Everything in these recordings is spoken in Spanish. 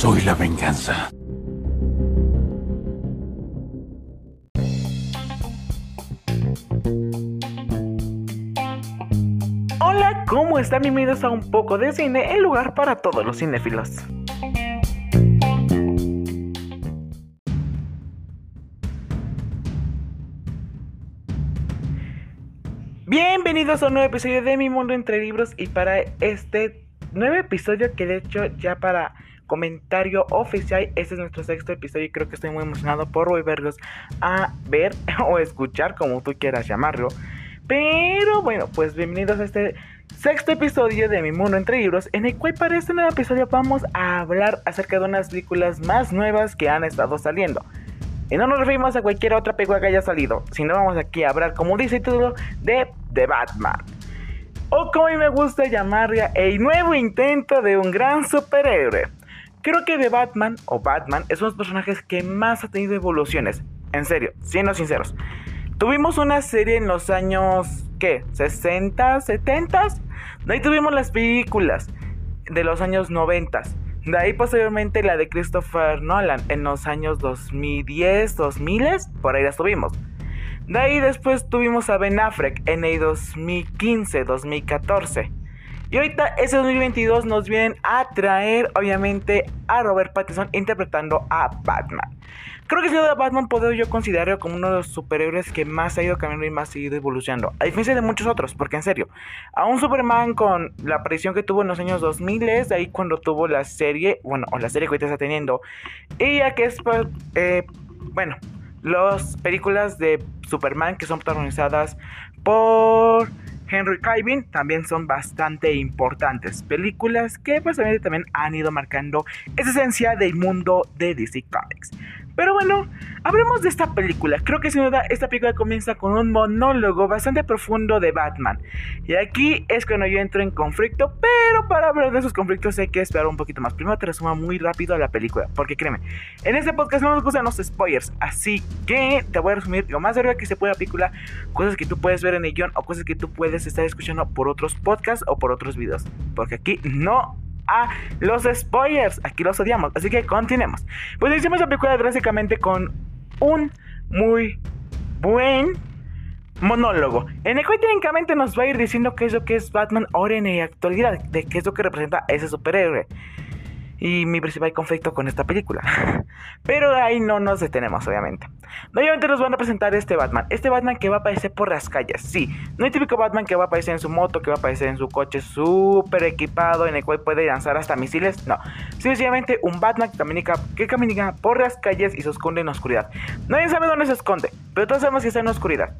Soy la venganza. Hola, ¿cómo están? Bienvenidos a un poco de cine, el lugar para todos los cinéfilos. Bienvenidos a un nuevo episodio de Mi Mundo entre Libros y para este nuevo episodio que de hecho ya para comentario oficial, este es nuestro sexto episodio y creo que estoy muy emocionado por volverlos a ver o escuchar como tú quieras llamarlo. Pero bueno, pues bienvenidos a este sexto episodio de Mi Mundo entre Libros, en el cual para este nuevo episodio vamos a hablar acerca de unas películas más nuevas que han estado saliendo. Y no nos referimos a cualquier otra película que haya salido, sino vamos aquí a hablar, como dice el título, de The Batman. O como me gusta llamarla, el nuevo intento de un gran superhéroe. Creo que The Batman, o Batman, es uno de los personajes que más ha tenido evoluciones. En serio, siendo sinceros. Tuvimos una serie en los años, ¿qué? ¿60, 70? De ahí tuvimos las películas de los años 90. De ahí posteriormente la de Christopher Nolan en los años 2010, 2000, por ahí las tuvimos. De ahí después tuvimos a Ben Affleck en el 2015, 2014. Y ahorita ese 2022 nos vienen a traer obviamente a Robert Pattinson interpretando a Batman. Creo que si de Batman puedo yo considerarlo como uno de los superhéroes que más ha ido cambiando y más ha ido evolucionando. A diferencia de muchos otros, porque en serio, a un Superman con la aparición que tuvo en los años 2000, de ahí cuando tuvo la serie, bueno, o la serie que ahorita está teniendo, y ya que es, eh, bueno, las películas de Superman que son protagonizadas por Henry Cavill también son bastante importantes. Películas que pues también han ido marcando esa esencia del mundo de DC Comics. Pero bueno, hablemos de esta película. Creo que sin duda esta película comienza con un monólogo bastante profundo de Batman. Y aquí es cuando yo entro en conflicto, pero para hablar de esos conflictos hay que esperar un poquito más. Primero te resumo muy rápido la película, porque créeme, en este podcast no nos gustan los spoilers, así que te voy a resumir lo más arriba que se puede la película, cosas que tú puedes ver en el guion o cosas que tú puedes estar escuchando por otros podcasts o por otros videos, porque aquí no a los spoilers. Aquí los odiamos. Así que continuemos. Pues hicimos la película drásticamente con un muy buen monólogo. En el cual técnicamente nos va a ir diciendo qué es lo que es Batman ahora en la actualidad. De qué es lo que representa ese superhéroe y mi principal conflicto con esta película. Pero ahí no nos detenemos, obviamente. Obviamente nos van a presentar este Batman. Este Batman que va a aparecer por las calles. Sí, no hay típico Batman que va a aparecer en su moto, que va a aparecer en su coche súper equipado, en el cual puede lanzar hasta misiles. No, sencillamente un Batman que camina, que por las calles y se esconde en oscuridad. Nadie sabe dónde se esconde, pero todos sabemos que está en oscuridad.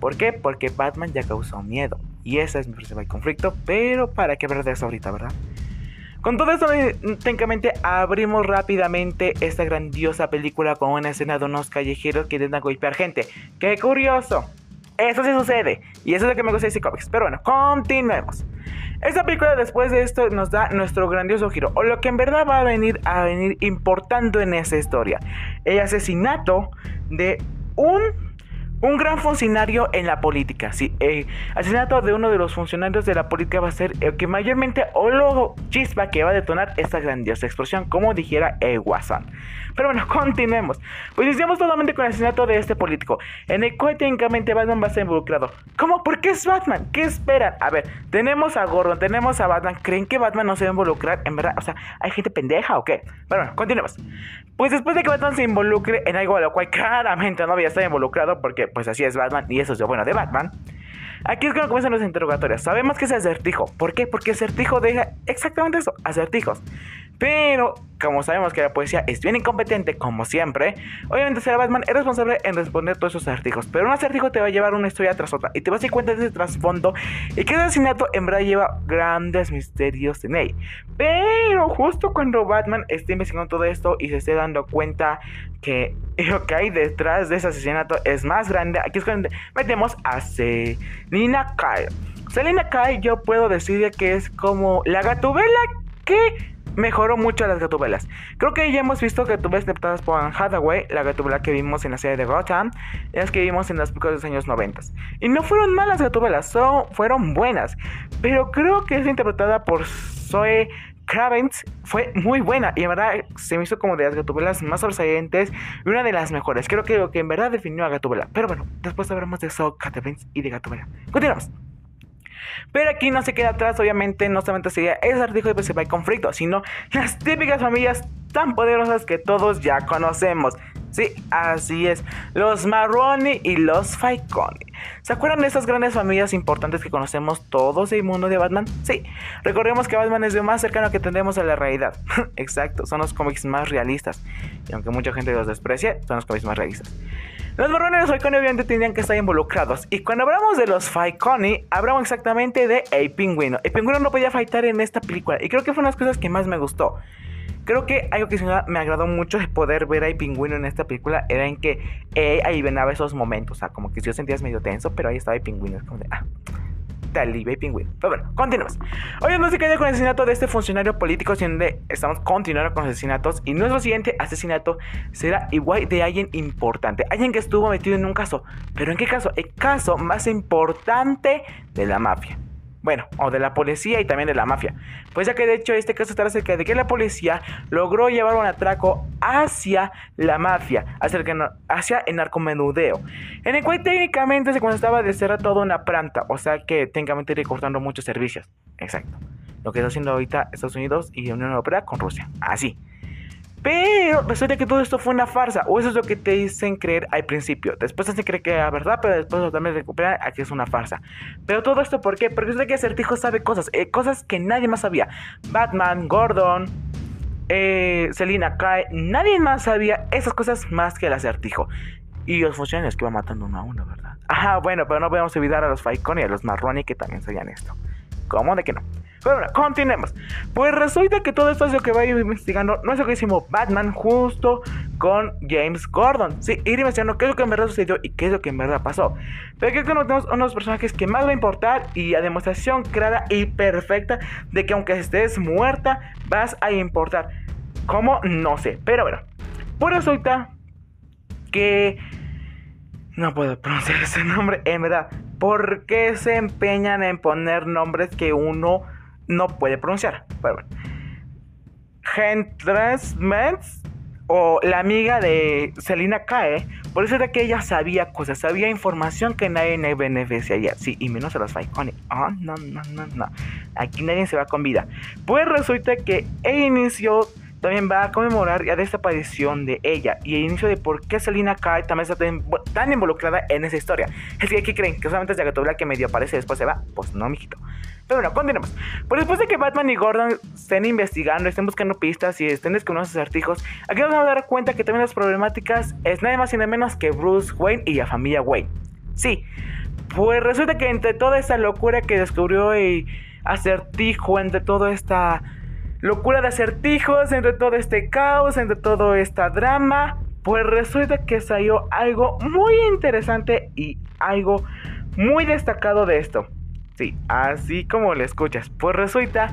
¿Por qué? Porque Batman ya causó miedo. Y ese es mi principal conflicto. Pero para qué de eso ahorita, ¿verdad? Con todo esto, técnicamente abrimos rápidamente esta grandiosa película con una escena de unos callejeros que intentan golpear gente. ¡Qué curioso! Eso sí sucede. Y eso es lo que me gusta de DC Comics. Pero bueno, continuemos. Esta película después de esto nos da nuestro grandioso giro. O lo que en verdad va a venir a venir importando en esa historia. El asesinato de un un gran funcionario en la política. Sí, el asesinato de uno de los funcionarios de la política va a ser el que mayormente o lo chispa que va a detonar esta grandiosa explosión, como dijera el Watson. Pero bueno, continuemos. Pues iniciamos totalmente con el asesinato de este político, en el cual técnicamente Batman va a ser involucrado. ¿Cómo? ¿Por qué es Batman? ¿Qué esperan? A ver, tenemos a Gordon, tenemos a Batman. ¿Creen que Batman no se va a involucrar? En verdad, o sea, ¿hay gente pendeja o qué? Pero bueno, continuemos. Pues después de que Batman se involucre en algo a lo cual claramente no había estado involucrado, porque pues así es Batman y eso es lo bueno de Batman. Aquí es cuando comienzan los interrogatorios. Sabemos que es acertijo. ¿Por qué? Porque acertijo deja exactamente eso, acertijos. Pero, como sabemos que la poesía es bien incompetente, como siempre, obviamente será Batman es responsable en responder todos esos acertijos. Pero un acertijo te va a llevar una historia tras otra y te vas a dar cuenta de ese trasfondo y que el asesinato en verdad lleva grandes misterios en él. Pero justo cuando Batman esté investigando todo esto y se esté dando cuenta que lo que hay detrás de ese asesinato es más grande, aquí es cuando metemos a Selina Kyle. Selina Kyle yo puedo decir que es como la gatubela que mejoró mucho las gatubelas. Creo que ya hemos visto gatubelas interpretadas por Anne Hathaway, la gatubela que vimos en la serie de Gotham, las que vimos en las películas de los años 90. Y no fueron malas gatubelas, son, fueron buenas. Pero creo que es interpretada por Zoe Cravens fue muy buena y en verdad se me hizo como de las gatubelas más sobresalientes y una de las mejores. Creo que que en verdad definió a Gatubela. Pero bueno, después hablaremos de Saw Cravens y de Gatubela. Continuamos. Pero aquí no se queda atrás, obviamente, no solamente sería ese artículo de va conflicto, sino las típicas familias tan poderosas que todos ya conocemos. Sí, así es, los Marroni y los Faiconi. ¿Se acuerdan de esas grandes familias importantes que conocemos todos el mundo de Batman? Sí, recordemos que Batman es lo más cercano que tendremos a la realidad. Exacto, son los cómics más realistas. Y aunque mucha gente los desprecie, son los cómics más realistas. Los los Faiconi obviamente tendrían que estar involucrados. Y cuando hablamos de los Faiconi, hablamos exactamente de El Pingüino. El Pingüino no podía fightar en esta película. Y creo que fue una de las cosas que más me gustó. Creo que algo que me agradó mucho de poder ver a Pingüino en esta película era en que ahí venaba esos momentos. O sea, como que yo sentías medio tenso, pero ahí estaba El Pingüino. Es como de, ah, y pingüino. Pero bueno, continuamos. Hoy no se queda con el asesinato de este funcionario político, sino de estamos continuando con asesinatos. Y nuestro siguiente asesinato será igual de alguien importante, alguien que estuvo metido en un caso. Pero ¿en qué caso? El caso más importante de la mafia. Bueno, o de la policía y también de la mafia. Pues ya que de hecho este caso está acerca de que la policía logró llevar un atraco hacia la mafia, hacia el, hacia el narcomenudeo, en el cual técnicamente se constaba de cerrar toda una planta, o sea que técnicamente ir cortando muchos servicios. Exacto. Lo que está haciendo ahorita Estados Unidos y Unión Europea con Rusia. Así. Pero resulta que todo esto fue una farsa, o eso es lo que te dicen creer al principio. Después se cree que era verdad, pero después también recuperan a que es una farsa. Pero todo esto, ¿por qué? Porque resulta que Acertijo sabe cosas, eh, cosas que nadie más sabía. Batman, Gordon, eh, Selina Kai, nadie más sabía esas cosas más que el Acertijo. Y los funcionarios que iban matando uno a uno, ¿verdad? Ajá, bueno, pero no podemos olvidar a los Falcon y a los Marroni que también sabían esto. ¿Cómo de que no? Pero bueno, continuemos. Pues resulta que todo esto es lo que va a ir investigando nuestro queridísimo Batman justo con James Gordon. Sí, ir investigando qué es lo que en verdad sucedió y qué es lo que en verdad pasó. Pero aquí tenemos unos personajes que más va a importar y a demostración clara y perfecta de que aunque estés muerta, vas a importar. ¿Cómo? No sé. Pero bueno, pues resulta que... No puedo pronunciar ese nombre, en verdad. ¿Por qué se empeñan en poner nombres que uno no puede pronunciar. Pero bueno. Mens o la amiga de Selina Cae, por eso era que ella sabía cosas, sabía información que nadie le beneficiaría. Sí, y menos a los Faiconi. Ah, no, no, no, no. Aquí nadie se va con vida. Pues resulta que el inicio también va a conmemorar la desaparición de ella y el inicio de por qué Selina Kai también está tan, involucrada en esa historia. Es que aquí creen que solamente es Gatobla que medio aparece y después se va. Pues no, mijito. Pero bueno, continuemos. Pues después de que Batman y Gordon estén investigando, estén buscando pistas y estén descubriendo sus artijos, aquí nos vamos a dar cuenta que también las problemáticas es nada más y nada menos que Bruce Wayne y la familia Wayne. Sí, pues resulta que entre toda esta locura que descubrió el acertijo, entre toda esta locura de acertijos, entre todo este caos, entre todo esta drama, pues resulta que salió algo muy interesante y algo muy destacado de esto. Sí, así como lo escuchas. Pues resulta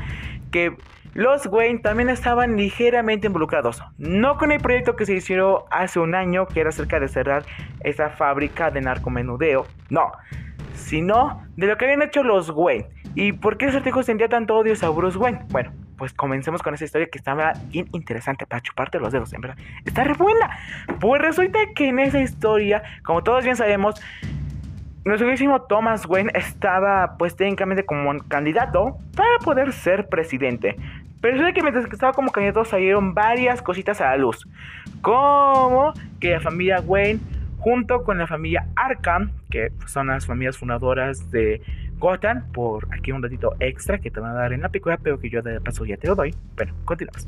que los Wayne también estaban ligeramente involucrados. No con el proyecto que se hicieron hace un año, que era acerca de cerrar esa fábrica de narcomenudeo. No, sino de lo que habían hecho los Wayne. ¿Y por qué Certijo sentía tanto odio a Bruce Wayne? Bueno, pues comencemos con esa historia que estaba bien interesante para chuparte los dedos, en verdad. Está re buena. Pues resulta que en esa historia, como todos bien sabemos, nuestro Thomas Wayne estaba pues técnicamente como candidato para poder ser presidente. Pero es que mientras estaba como candidato salieron varias cositas a la luz. Como que la familia Wayne junto con la familia Arkham, que son las familias fundadoras de Gotham, por aquí un ratito extra que te van a dar en la picuda, pero que yo de paso ya te lo doy. Bueno, continuamos.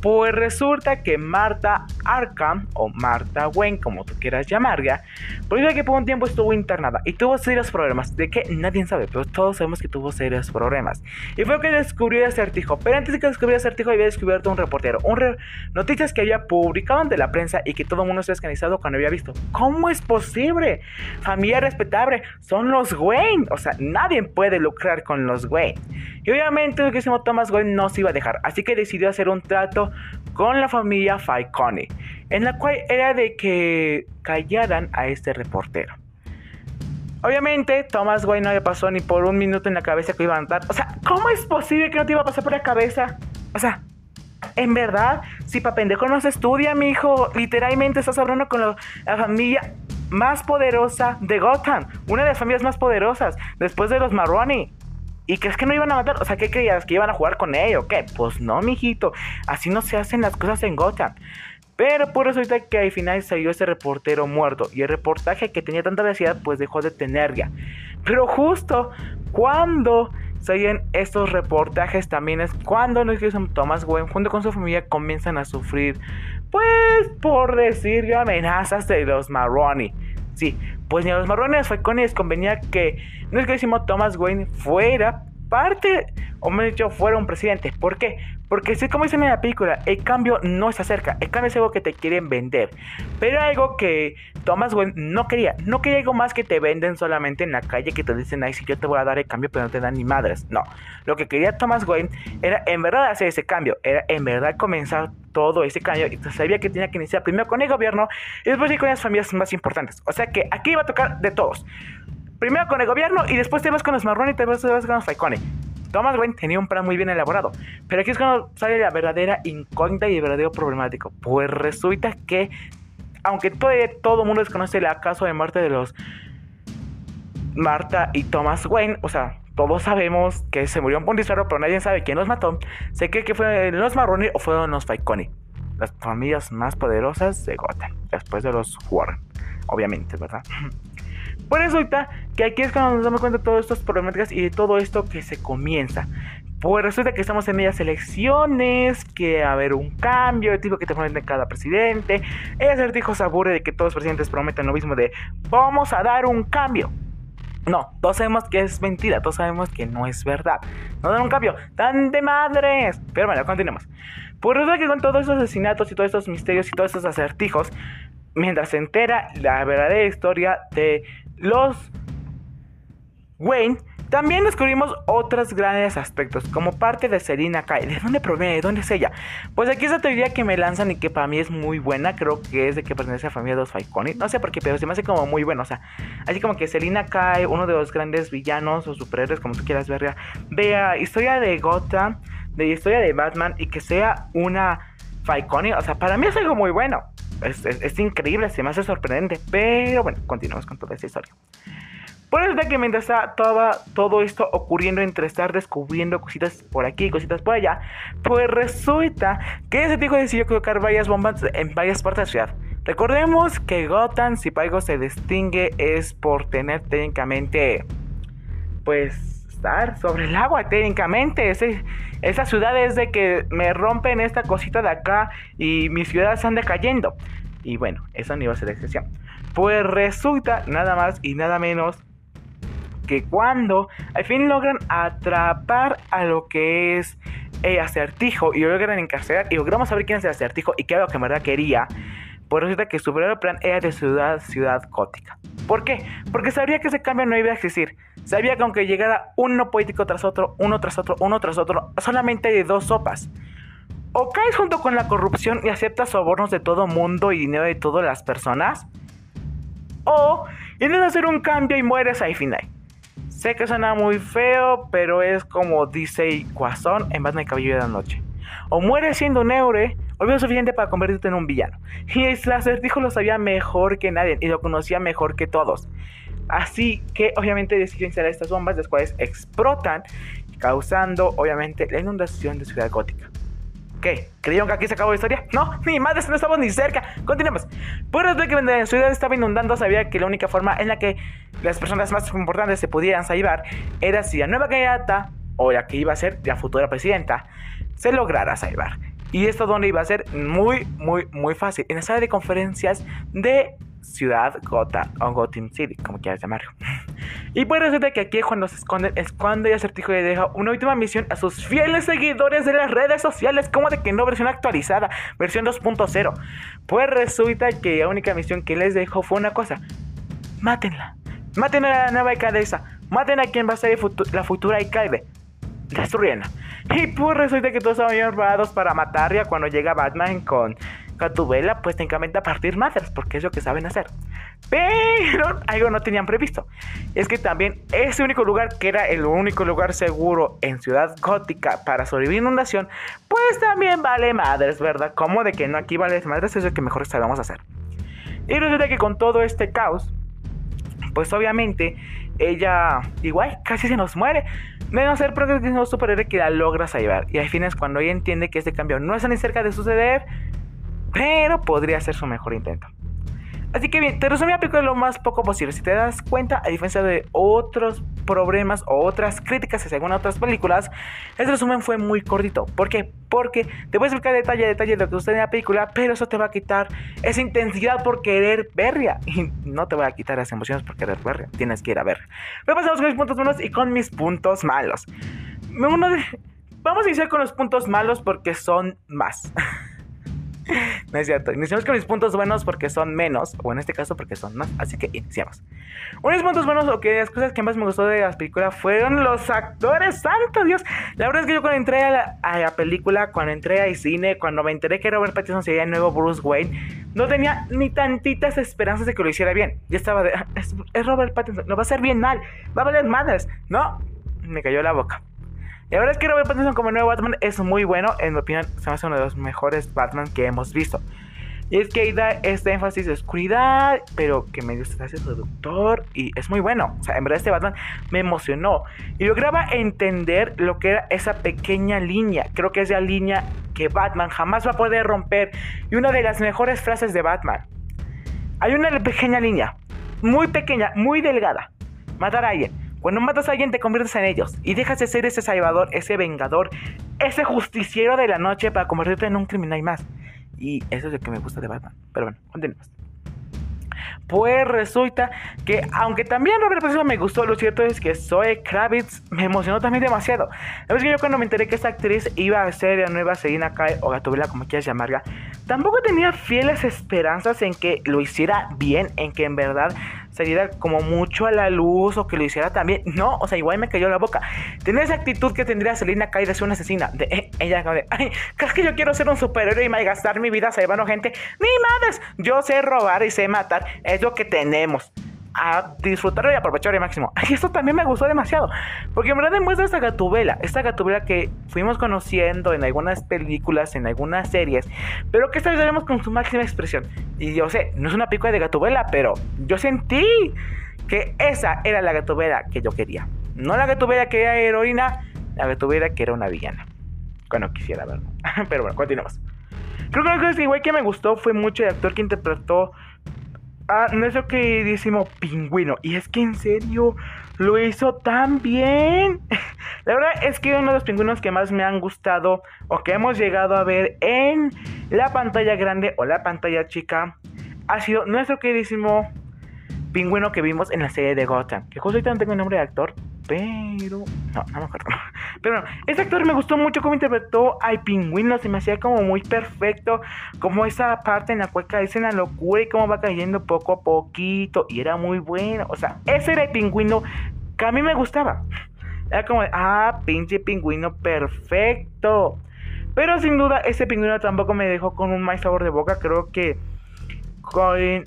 Pues resulta que Marta Arkham, o Marta Wayne, como tú quieras llamarla, pues que por un tiempo estuvo internada y tuvo serios problemas, de que nadie sabe, pero todos sabemos que tuvo serios problemas. Y fue que descubrió el acertijo, pero antes de que descubriera el acertijo había descubierto un reportero, un noticias que había publicado ante la prensa y que todo el mundo se ha escanizado cuando había visto. ¿Cómo es posible? Familia respetable, son los Wayne, o sea, nadie puede lucrar con los Wayne. Y obviamente el que se Thomas Wayne no se iba a dejar, así que decidió hacer un trato con la familia Falcone, en la cual era de que callaran a este reportero. Obviamente, Thomas Wayne no le pasó ni por un minuto en la cabeza que iba a matar. O sea, ¿cómo es posible que no te iba a pasar por la cabeza? O sea, en verdad, si pa' pendejo no se estudia, mi hijo, literalmente estás hablando con la, familia más poderosa de Gotham. Una de las familias más poderosas, después de los Marroni. ¿Y crees que no iban a matar? O sea, ¿qué creías? ¿Que iban a jugar con ellos? ¿Qué? Pues no, mijito. Así no se hacen las cosas en Gotham. Pero por resulta que al final salió ese reportero muerto. Y el reportaje que tenía tanta velocidad, pues dejó de tener ya. Pero justo cuando salían estos reportajes, también es cuando los Thomas Wayne, junto con su familia, comienzan a sufrir, pues por decir amenazas de los Marroni. Sí, pues ni a los marrones les convenía que nuestro querísimo Thomas Wayne fuera parte, o me dicho, fuera un presidente. ¿Por qué? Porque si como dicen en la película, el cambio no se acerca, el cambio es algo que te quieren vender. Pero algo que Thomas Wayne no quería, no quería algo más que te venden solamente en la calle, que te dicen, ay, si yo te voy a dar el cambio, pero no te dan ni madres. No, lo que quería Thomas Wayne era en verdad hacer ese cambio, era en verdad comenzar todo ese cambio y sabía que tenía que iniciar primero con el gobierno y después con las familias más importantes. O sea que aquí iba a tocar de todos. Primero con el gobierno y después te vas con los marrones y te vas, con los Falcone. Thomas Wayne tenía un plan muy bien elaborado. Pero aquí es cuando sale la verdadera incógnita y el verdadero problemático. Pues resulta que, aunque todo, todo el mundo desconoce el caso de muerte de los Marta y Thomas Wayne, o sea, todos sabemos que se murió un disparo, pero nadie sabe quién los mató. Se cree que fue los Marroni o fueron los Falcone, las familias más poderosas de Gotham, después de los Warren, obviamente, ¿verdad? Pues resulta que aquí es cuando nos damos cuenta de todas estas problemáticas y de todo esto que se comienza. Pues resulta que estamos en medias elecciones, que va a haber un cambio, el tipo que te prometen cada presidente. El acertijo se aburre de que todos los presidentes prometen lo mismo de vamos a dar un cambio. No, todos sabemos que es mentira, todos sabemos que no es verdad. No dan un cambio, tan de madres. Pero bueno, continuemos. Pues resulta que con todos estos asesinatos y todos estos misterios y todos estos acertijos, mientras se entera la verdadera historia de los Wayne, también descubrimos otros grandes aspectos, como parte de Selina Kai. ¿De dónde proviene? ¿De dónde es ella? Pues aquí esa teoría que me lanzan y que para mí es muy buena, creo que es de que pertenece a la familia de los Falconi. No sé por qué, pero se me hace como muy bueno. O sea, así como que Selina Kai, uno de los grandes villanos o superhéroes, como tú quieras ver, vea historia de Gotham, de historia de Batman y que sea una Falconi. O sea, para mí es algo muy bueno es, increíble, se me hace sorprendente. Pero bueno, continuamos con toda esta historia. Por eso que mientras está todo esto ocurriendo entre estar descubriendo cositas por aquí y cositas por allá, pues resulta que ese tipo decidió colocar varias bombas en varias partes de la ciudad. Recordemos que Gotham, si algo se distingue, es por tener técnicamente, pues, sobre el agua técnicamente. esa ciudad es de que me rompen esta cosita de acá y mis ciudades están decayendo. Y bueno, eso no iba a ser la excepción. Pues resulta nada más y nada menos que cuando al fin logran atrapar a lo que es el acertijo y lo logran encarcelar y logramos saber quién es el acertijo y qué era lo que en verdad quería, pues resulta que su verdadero plan era de ciudad, ciudad gótica. ¿Por qué? Porque sabría que ese cambio no iba a existir. Sabía que aunque llegara uno político tras otro, uno tras otro, uno tras otro, solamente hay dos sopas. O caes junto con la corrupción y aceptas sobornos de todo mundo y dinero de todas las personas. O intentas hacer un cambio y mueres ahí final. Sé que suena muy feo, pero es como dice Guasón en Batman Cabello de la Noche. O mueres siendo un eure, o lo suficiente para convertirte en un villano. Y el acertijo lo sabía mejor que nadie y lo conocía mejor que todos. Así que obviamente decidió instalar estas bombas, las cuales explotan, causando obviamente la inundación de Ciudad Gótica. ¿Qué? ¿Creyeron que aquí se acabó la historia? No, ni madre, no estamos ni cerca. Continuemos. Por eso que la ciudad estaba inundando, sabía que la única forma en la que las personas más importantes se pudieran salvar era si la nueva candidata, o la que iba a ser la futura presidenta, se lograra salvar. Y esto donde iba a ser muy, muy, muy fácil. En la sala de conferencias de Ciudad Gotham o Gotham City, como quieras llamarlo. Y puede ser que aquí cuando se esconden es cuando el acertijo le deja una última misión a sus fieles seguidores de las redes sociales, como de que no versión actualizada, versión 2.0. Pues resulta que la única misión que les dejó fue una cosa: mátenla. Maten a la nueva alcaldesa. Maten a quien va a ser la futura alcalde. Destruyenla. Y pues resulta que todos estaban preparados para matarla cuando llega Batman con Catubela, pues técnicamente a partir madres, porque es lo que saben hacer. Pero algo no tenían previsto. Es que también ese único lugar, que era el único lugar seguro en Ciudad Gótica para sobrevivir inundación, pues también vale madres, ¿verdad? Como de que no aquí vale madres es lo que mejor sabemos hacer. Y resulta que con todo este caos, pues obviamente ella igual casi se nos muere. De no ser un superhéroe que la logra salvar. Y al fin es cuando ella entiende que este cambio no está ni cerca de suceder, pero podría ser su mejor intento. Así que bien, te resumí la película lo más poco posible. Si te das cuenta, a diferencia de otros problemas o otras críticas que según otras películas, este resumen fue muy cortito. ¿Por qué? Porque te voy a explicar detalle a detalle lo que sucede en la película, pero eso te va a quitar esa intensidad por querer verla. Y no te voy a quitar las emociones por querer verla. Tienes que ir a ver. Pero pasamos con mis puntos buenos y con mis puntos malos. Vamos a iniciar con los puntos malos porque son más. no es cierto. Iniciamos con mis puntos buenos porque son menos, o en este caso porque son más. Así que iniciamos. Uno de mis puntos buenos, o que las cosas que más me gustó de la película fueron los actores. ¡Santo Dios! La verdad es que yo cuando entré a la, película, cuando entré al cine, cuando me enteré que Robert Pattinson sería el nuevo Bruce Wayne, no tenía ni tantitas esperanzas de que lo hiciera bien. Yo estaba de. Ah, es, es Robert Pattinson, lo va a hacer bien mal, va a valer madres. No, me cayó la boca. La verdad es que Robert Pattinson como nuevo Batman es muy bueno. En mi opinión, se me hace uno de los mejores Batman que hemos visto. Y es que ahí da este énfasis de oscuridad, pero que medio se hace seductor y es muy bueno. O sea, en verdad este Batman me emocionó y lograba entender lo que era esa pequeña línea. Creo que es la línea que Batman jamás va a poder romper. Y una de las mejores frases de Batman. Hay una pequeña línea, muy pequeña, muy delgada. Matar a alguien. Cuando matas a alguien te conviertes en ellos y dejas de ser ese salvador, ese vengador, ese justiciero de la noche para convertirte en un criminal más. Y eso es lo que me gusta de Batman. Pero bueno, continuemos. Pues resulta que, aunque también Robert Pattinson me gustó, lo cierto es que Zoe Kravitz me emocionó también demasiado. La verdad que yo cuando me enteré que esta actriz iba a ser la nueva Selina Kyle o Gatubela, como quieras llamarla, tampoco tenía fieles esperanzas en que lo hiciera bien, en que en verdad saliera como mucho a la luz o que lo hiciera también. No, o sea, igual me cayó la boca. Tenía esa actitud que tendría Selina Kyle de ser una asesina. De, eh, ella, de, ay, ¿crees que yo quiero ser un superhéroe y malgastar mi vida salvando gente? Ni madres, yo sé robar y sé matar, es lo que tenemos a disfrutarlo y aprovechar al máximo. Y esto también me gustó demasiado, porque en verdad demuestra esta gatubela, esta gatubela que fuimos conociendo en algunas películas, en algunas series, pero que esta vez vemos con su máxima expresión. Y yo sé, no es una película de gatubela, pero yo sentí que esa era la gatubela que yo quería. No la gatubela que era heroína, la gatubela que era una villana. Cuando quisiera verlo. pero bueno, continuamos. Creo que una cosa igual que me gustó fue mucho el actor que interpretó a nuestro queridísimo pingüino. Y es que en serio lo hizo tan bien. La verdad es que uno de los pingüinos que más me han gustado o que hemos llegado a ver en la pantalla grande o la pantalla chica ha sido nuestro queridísimo pingüino que vimos en la serie de Gotham. Que justo ahorita no tengo el nombre de actor, pero. No, no me acuerdo. Pero bueno, este actor me gustó mucho cómo interpretó al pingüino. Se me hacía como muy perfecto. Como esa parte en la cual cae en la locura y cómo va cayendo poco a poquito. Y era muy bueno. O sea, ese era el pingüino que a mí me gustaba. Era como, ah, pinche pingüino perfecto. Pero sin duda, ese pingüino tampoco me dejó con un mal sabor de boca. Creo que Colin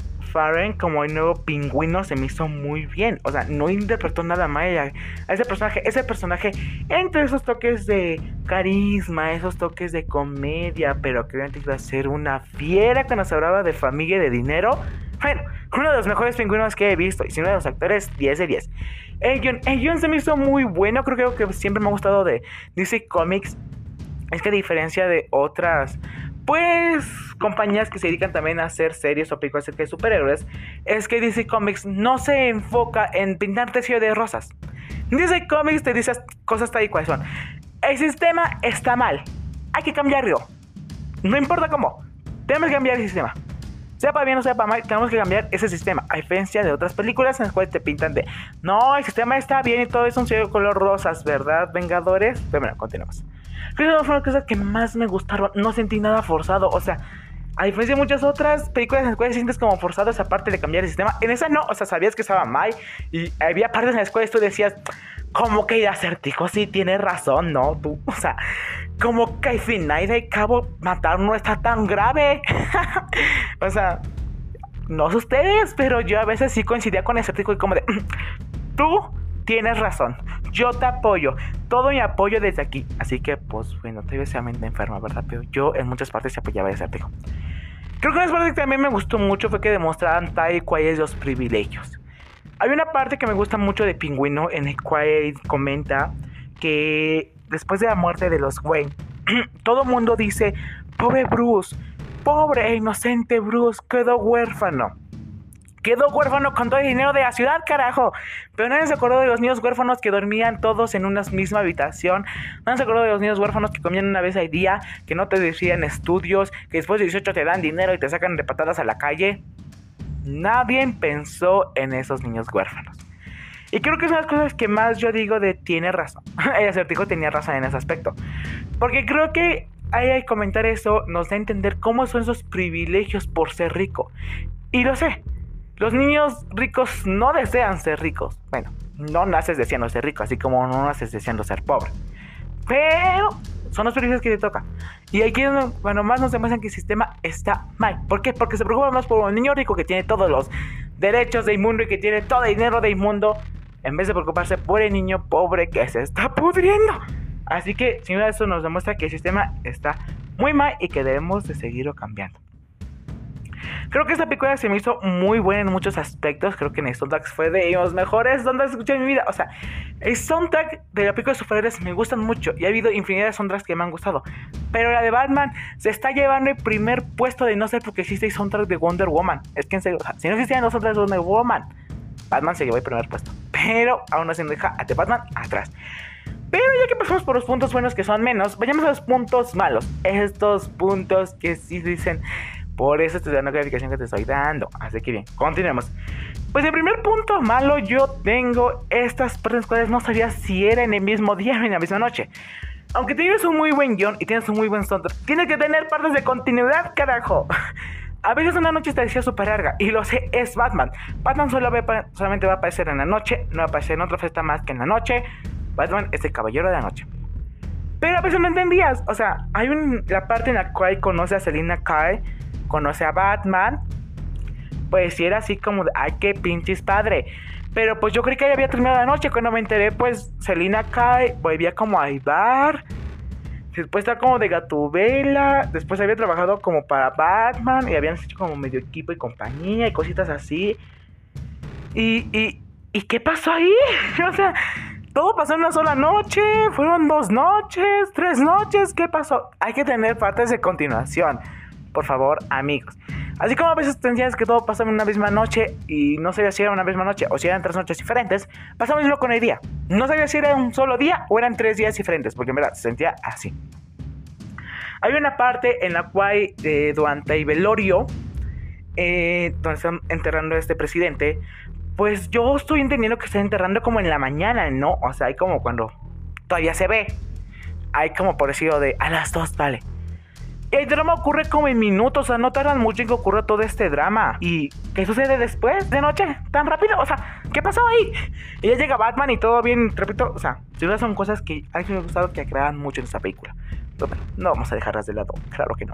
Como el nuevo pingüino se me hizo muy bien. O sea, no interpretó nada mal a, ese personaje. Ese personaje, entre esos toques de carisma, esos toques de comedia, pero que antes iba a ser una fiera cuando se hablaba de familia y de dinero. Bueno, uno de los mejores pingüinos que he visto. Y si uno de los actores, 10 de 10. El guion se me hizo muy bueno. Creo que siempre me ha gustado de DC Comics. Es que a diferencia de otras pues compañías que se dedican también a hacer series o películas de superhéroes, es que DC Comics no se enfoca en pintarte cielo de rosas. DC Comics te dice cosas tal y cual son. El sistema está mal. Hay que cambiarlo. No importa cómo. Tenemos que cambiar el sistema. Sea para bien o sea para mal, tenemos que cambiar ese sistema. A diferencia de otras películas en las cuales te pintan de no, el sistema está bien y todo es un cielo de color rosas, ¿verdad, Vengadores? Pero bueno, continuamos. Creo que fue una cosa que más me gustaron. No sentí nada forzado. O sea, a diferencia de muchas otras películas en las cuales sientes como forzado esa parte de cambiar el sistema, en esa no, o sea, sabías que estaba mal y había partes en las cuales tú decías, como que el acertijo sí tiene razón, ¿no? Tú, o sea, como que al final de cabo matar no está tan grave. o sea, no sé ustedes, pero yo a veces sí coincidía con escéptico y como de, tú tienes razón, yo te apoyo, todo mi apoyo desde aquí. Así que, pues bueno, te ves mente enferma, ¿verdad? Pero yo en muchas partes apoyaba a escéptico. Creo que una parte que también me gustó mucho fue que demostraran tal y cuáles los privilegios. Hay una parte que me gusta mucho de Pingüino en el cual comenta que después de la muerte de los Wayne, todo mundo dice, pobre Bruce, pobre e inocente Bruce, quedó huérfano. Quedó huérfano con todo el dinero de la ciudad, carajo. Pero nadie se acordó de los niños huérfanos que dormían todos en una misma habitación. Nadie se acordó de los niños huérfanos que comían una vez al día, que no te decían estudios, que después de 18 te dan dinero y te sacan de patadas a la calle. Nadie pensó en esos niños huérfanos. Y creo que son las cosas que más yo digo de tiene razón. El acertijo tenía razón en ese aspecto. Porque creo que ahí al comentar eso nos da a entender cómo son esos privilegios por ser rico. Y lo sé. Los niños ricos no desean ser ricos. Bueno, no naces deseando ser rico, así como no naces deseando ser pobre. Pero son los privilegios que te toca. Y aquí, bueno, más nos demuestran que el sistema está mal. ¿Por qué? Porque se preocupa más por un niño rico que tiene todos los derechos del mundo y que tiene todo el dinero del mundo en vez de preocuparse por el niño pobre que se está pudriendo. Así que, sin duda, eso nos demuestra que el sistema está muy mal y que debemos de seguirlo cambiando. Creo que esta película se me hizo muy buena en muchos aspectos. Creo que en el soundtrack fue de los mejores soundtracks que escuché en mi vida. O sea, el soundtrack de la película de superhéroes me gustan mucho. Y ha habido infinidad de soundtracks que me han gustado. Pero la de Batman se está llevando el primer puesto de no ser porque existe el soundtrack de Wonder Woman. Es que en serio, o sea, si no existían los soundtracks de Wonder Woman, Batman se llevó el primer puesto. Pero aún así no deja a The Batman atrás. Pero ya que pasamos por los puntos buenos que son menos, vayamos a los puntos malos. Estos puntos que sí dicen, por eso te dan la calificación que te estoy dando. Así que bien, continuemos. Pues el primer punto malo yo tengo estas partes cuales no sabía si era en el mismo día o en la misma noche. Aunque tienes un muy buen guion y tienes un muy buen soundtrack, tienes que tener partes de continuidad, carajo. A veces una noche te decía súper larga, y lo sé, es Batman. Batman solo solamente va a aparecer en la noche, no va a aparecer en otra fiesta más que en la noche. Batman es el caballero de la noche. Pero a veces no entendías, o sea, hay un, la parte en la cual conoce a Selina Kyle conoce a Batman, pues si era así como ay, qué pinches padre. Pero pues yo creí que ya había terminado la noche. Cuando me enteré, pues Selina cae, volvía como a Ibar. Después está como de Gatubela. Después había trabajado como para Batman. Y habían hecho como medio equipo y compañía y cositas así. Y, y, ¿y qué pasó ahí? o sea, todo pasó en una sola noche. Fueron dos noches, tres noches. ¿Qué pasó? Hay que tener partes de continuación por favor, amigos. Así como a veces tendrías que todo pasa en una misma noche y no sabía si era una misma noche o si eran tres noches diferentes, pasaba mismo con el día. No sabía si era un solo día o eran tres días diferentes, porque en verdad se sentía así. Hay una parte en la cual eh, durante el velorio, eh, donde están enterrando a este presidente, pues yo estoy entendiendo que están enterrando como en la mañana, ¿no? O sea, hay como cuando todavía se ve. Hay como por decirlo de a las dos, vale el drama ocurre como en minutos, o sea, no tardan mucho en que ocurra todo este drama. ¿Y qué sucede después de noche? ¿Tan rápido? O sea, ¿qué pasó ahí? Y ya llega Batman y todo bien, repito, o sea, si son cosas que a mí me ha gustado que crean mucho en esta película. Pero bueno, no vamos a dejarlas de lado, claro que no.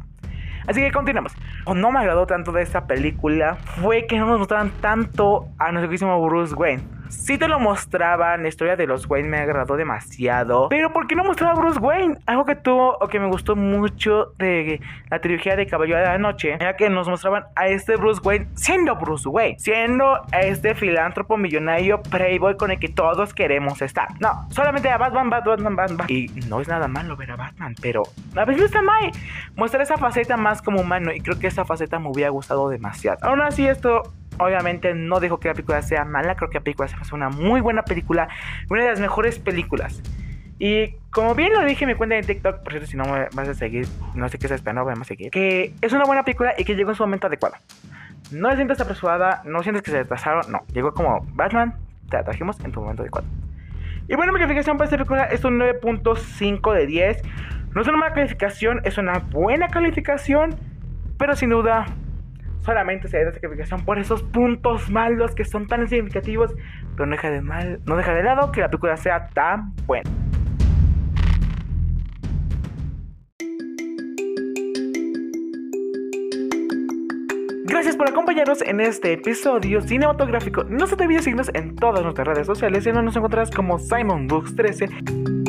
Así que continuamos. O no me agradó tanto de esta película fue que no nos mostraran tanto a nuestro querísimo Bruce Wayne si te lo mostraban, la historia de los Wayne me agradó demasiado. Pero ¿por qué no mostraba a Bruce Wayne? Algo que tuvo o que me gustó mucho de la trilogía de Caballero de la Noche era que nos mostraban a este Bruce Wayne siendo Bruce Wayne, siendo este filántropo millonario playboy con el que todos queremos estar. No, solamente a Batman, Batman, Batman. Y no es nada malo ver a Batman, pero a veces está mal. Mostrar esa faceta más como humano y creo que esa faceta me hubiera gustado demasiado. Aún así esto Obviamente no dejo que la película sea mala, creo que la película es una muy buena película, una de las mejores películas. Y como bien lo dije en mi cuenta de TikTok, por cierto, si no me vas a seguir, no sé qué estás esperando, vamos a seguir. Que es una buena película y que llegó en su momento adecuado. No te sientes apresurada, no sientes que se retrasaron, no. Llegó como Batman, te la trajimos en tu momento adecuado. Y bueno, mi calificación para esta película es un 9.5 de 10. No es una mala calificación, es una buena calificación, pero sin duda solamente se da sacrificación por esos puntos malos que son tan significativos, pero no deja de mal, no deja de lado que la película sea tan buena. Gracias por acompañarnos en este episodio cinematográfico. No se te olvide seguirnos en todas nuestras redes sociales, y no nos encontrarás como Simon Books 13